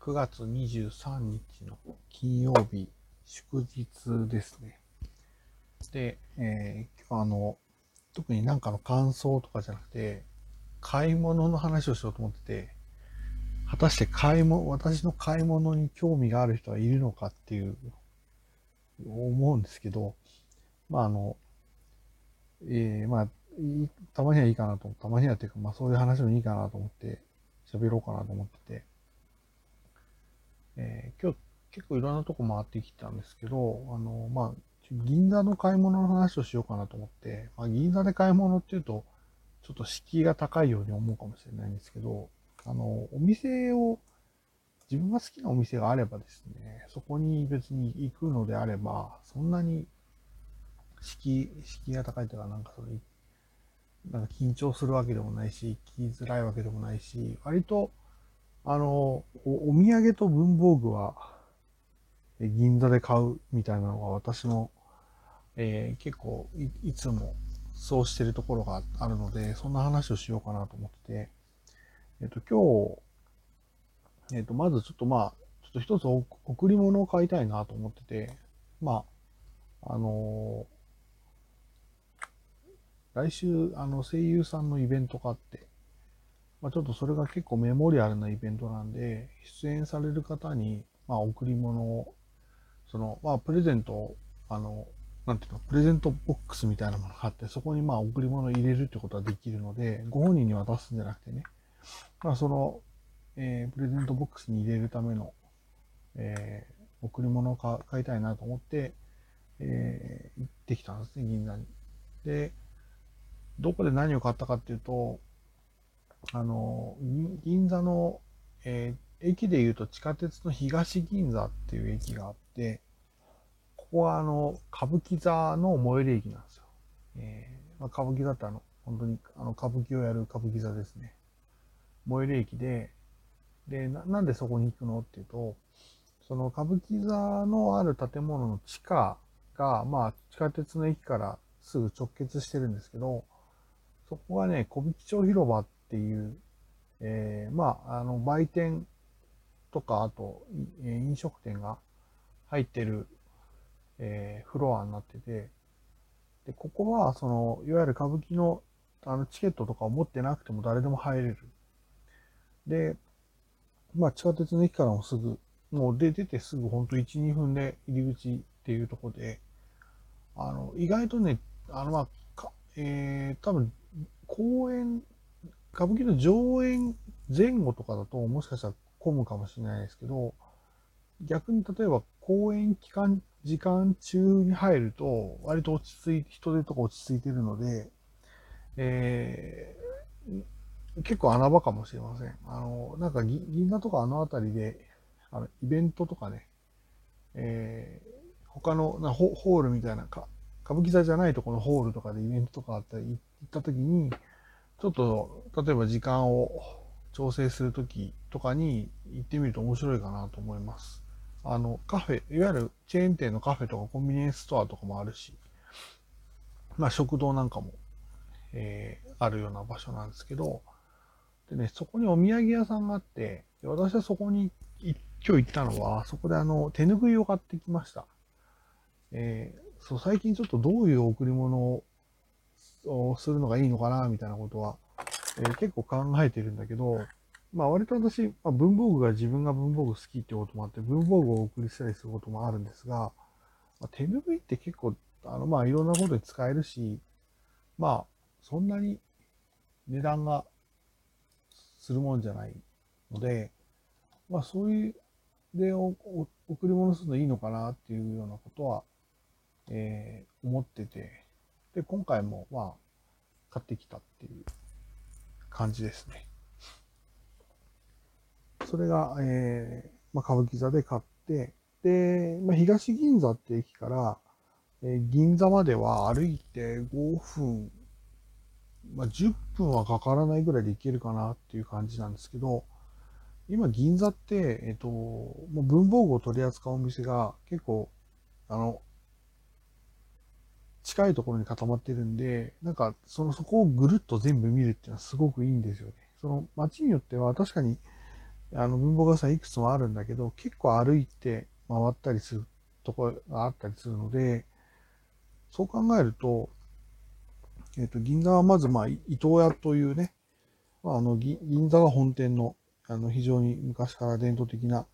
9月23日の金曜日、祝日ですね。で、えー、今日あの、特になんかの感想とかじゃなくて、買い物の話をしようと思ってて、果たして買い物、私の買い物に興味がある人はいるのかっていう、思うんですけど、まああの、えー、まあ、たまにはいいかなと、たまにはっていうか、まあそういう話もいいかなと思って喋ろうかなと思ってて、今日結構いろんなとこ回ってきたんですけど、あの、まあ、銀座の買い物の話をしようかなと思って、まあ、銀座で買い物っていうと、ちょっと敷居が高いように思うかもしれないんですけど、あの、お店を、自分が好きなお店があればですね、そこに別に行くのであれば、そんなに敷居、敷居が高いというか、なんかそれ、なんか緊張するわけでもないし、行きづらいわけでもないし、割と、あの、おお土産と文房具は、銀座で買うみたいなのが私の、えー、結構いいつもそうしてるところがあるので、そんな話をしようかなと思ってて、えっ、と、今日、えっ、と、まずちょっとまあ、ちょっと一つ贈り物を買いたいなと思ってて、まあ、あの、来週、あの、声優さんのイベントがあって、まあ、ちょっとそれが結構メモリアルなイベントなんで、出演される方に、まあ、贈り物を、その、まあ、プレゼントを、あの、なんていうの、プレゼントボックスみたいなものがあって、そこにまあ、贈り物を入れるってことはできるので、ご本人に渡すんじゃなくてね、まあ、その、えー、プレゼントボックスに入れるための、えー、贈り物を買いたいなと思って、えー、行ってきたんですね、銀座に。で、どこで何を買ったかっていうと、あの、銀座の、えー、駅で言うと地下鉄の東銀座っていう駅があって、ここはあの、歌舞伎座の最寄り駅なんですよ。えー、まあ、歌舞伎座ってあの、本当にあの歌舞伎をやる歌舞伎座ですね。最寄り駅で、でな、なんでそこに行くのっていうと、その歌舞伎座のある建物の地下が、まあ、地下鉄の駅からすぐ直結してるんですけど、そこがね、小引町広場ってっていう、えー、まあ、あの、売店とか、あと、飲食店が入ってる、えー、フロアになってて、で、ここは、その、いわゆる歌舞伎の、あの、チケットとかを持ってなくても誰でも入れる。で、まあ、地下鉄の駅からもすぐ、もう出ててすぐほんと1、2分で入り口っていうとこで、あの、意外とね、あの、まあ、かえー、多分、公園歌舞伎の上演前後とかだともしかしたら混むかもしれないですけど、逆に例えば公演期間、時間中に入ると割と落ち着いて、人手とか落ち着いてるので、えー、結構穴場かもしれません。あの、なんか銀座とかあの辺りで、あの、イベントとかね、えー、他のなホールみたいなか、歌舞伎座じゃないとこのホールとかでイベントとかあったり行った時に、ちょっと、例えば時間を調整するときとかに行ってみると面白いかなと思います。あの、カフェ、いわゆるチェーン店のカフェとかコンビニエンスストアとかもあるし、まあ食堂なんかも、えー、あるような場所なんですけど、でね、そこにお土産屋さんがあって、私はそこに今日行ったのは、そこであの、手ぬぐいを買ってきました。えー、そう、最近ちょっとどういう贈り物ををするのがいいのかな、みたいなことは、えー、結構考えてるんだけど、まあ割と私、まあ、文房具が自分が文房具好きってこともあって、文房具をお送りしたりすることもあるんですが、まあ、手拭いって結構、あの、まあいろんなことで使えるし、まあ、そんなに値段がするもんじゃないので、まあそういう、でおお、贈り物するのいいのかなっていうようなことは、えー、思ってて、で、今回もまあ、買ってきたっていう感じですね。それが、えー、まあ、歌舞伎座で買って、で、まあ、東銀座って駅から、えー、銀座までは歩いて5分、まあ、10分はかからないぐらいで行けるかなっていう感じなんですけど、今銀座って、えっ、ー、と、文房具を取り扱うお店が結構、あの、近いところに固まってるんで、なんか、その、そこをぐるっと全部見るっていうのはすごくいいんですよね。その街によっては確かに、あの文房具屋さんいくつもあるんだけど、結構歩いて回ったりするところがあったりするので、そう考えると、えっ、ー、と、銀座はまず、まあ、伊藤屋というね、まあ、あの、銀座が本店の、あの、非常に昔から伝統的な、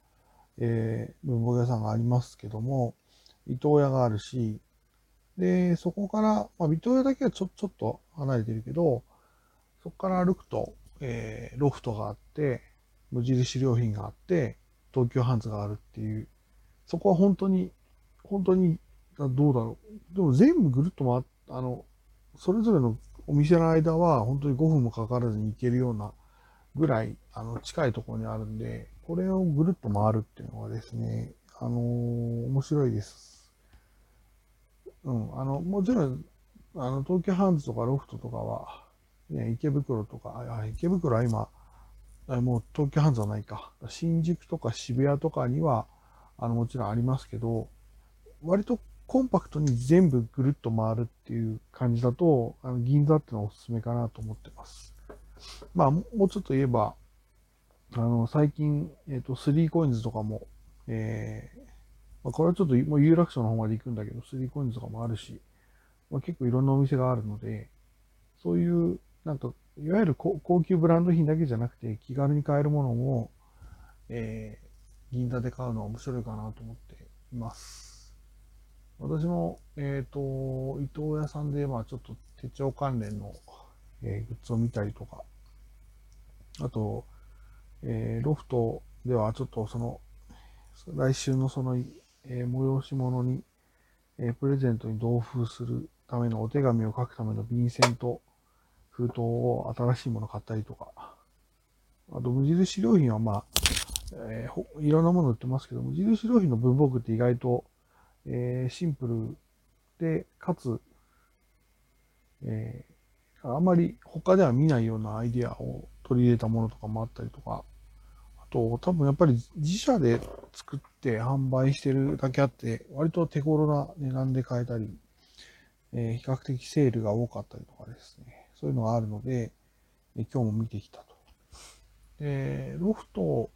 えー、文房具屋さんがありますけども、伊藤屋があるし、で、そこから、まあ、伊藤屋だけはちょ、ちょっと離れてるけど、そこから歩くと、えー、ロフトがあって、無印良品があって、東急ハンズがあるっていう、そこは本当に、本当に、どうだろう。でも全部ぐるっと回っ、あの、それぞれのお店の間は本当に5分もかからずに行けるようなぐらい、あの、近いところにあるんで、これをぐるっと回るっていうのはですね、あのー、面白いです。うん、あの、もちろん、あの、東京ハンズとかロフトとかは、ね、池袋とか、あ、池袋は今、もう東京ハンズはないか。新宿とか渋谷とかには、あの、もちろんありますけど、割とコンパクトに全部ぐるっと回るっていう感じだと、あの銀座ってのはおすすめかなと思ってます。まあ、もうちょっと言えば、あの、最近、えっ、ー、と、3コインズとかも、え、まあ、これはちょっともう有楽町の方まで行くんだけど、3コインズとかもあるし、まあ、結構いろんなお店があるので、そういう、なんか、いわゆる高級ブランド品だけじゃなくて、気軽に買えるものも、えー、銀座で買うのは面白いかなと思っています。私も、えっ、ー、と、伊藤屋さんで、まあちょっと手帳関連の、えー、グッズを見たりとか、あと、えー、ロフトではちょっとその、来週のその、えー、催し物に、えー、プレゼントに同封するためのお手紙を書くための便箋と封筒を新しいもの買ったりとか、あと無印良品はまあ、えー、いろんなもの売ってますけど、無印良品の文房具って意外とえー、シンプルで、かつ、えー、あまり他では見ないようなアイデアを取り入れたものとかもあったりとか、あと、多分やっぱり自社で作って販売してるだけあって、割と手頃な値段で買えたり、えー、比較的セールが多かったりとかですね、そういうのがあるので、え今日も見てきたと。で、ロフト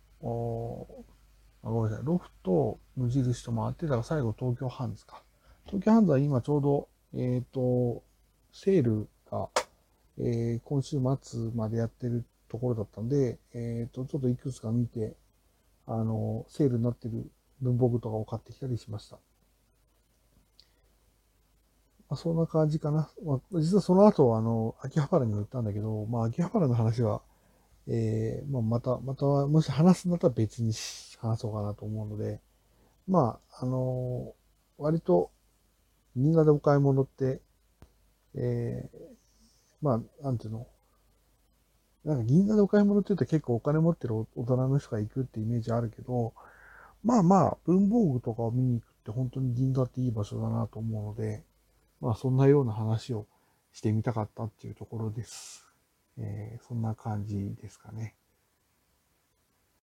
あごめんなさい、ロフト、無印と回って、だから最後東京ハンズか。東京ハンズは今ちょうど、えっ、ー、と、セールが、えー、今週末までやってるところだったんで、えっ、ー、と、ちょっといくつか見て、あの、セールになってる文房具とかを買ってきたりしました。まあ、そんな感じかな。まあ、実はその後、あの、秋葉原にも行ったんだけど、まあ、秋葉原の話は、えー、まあ、また、また、もし話すんだったら別に話そうかなと思うので、まあ、あのー、割と、みんなでお買い物って、えー、まあ、なんていうの、なんか銀座でお買い物って言うと結構お金持ってる大人の人が行くってイメージあるけど、まあまあ、文房具とかを見に行くって本当に銀座っていい場所だなと思うので、まあそんなような話をしてみたかったっていうところです。えー、そんな感じですかね。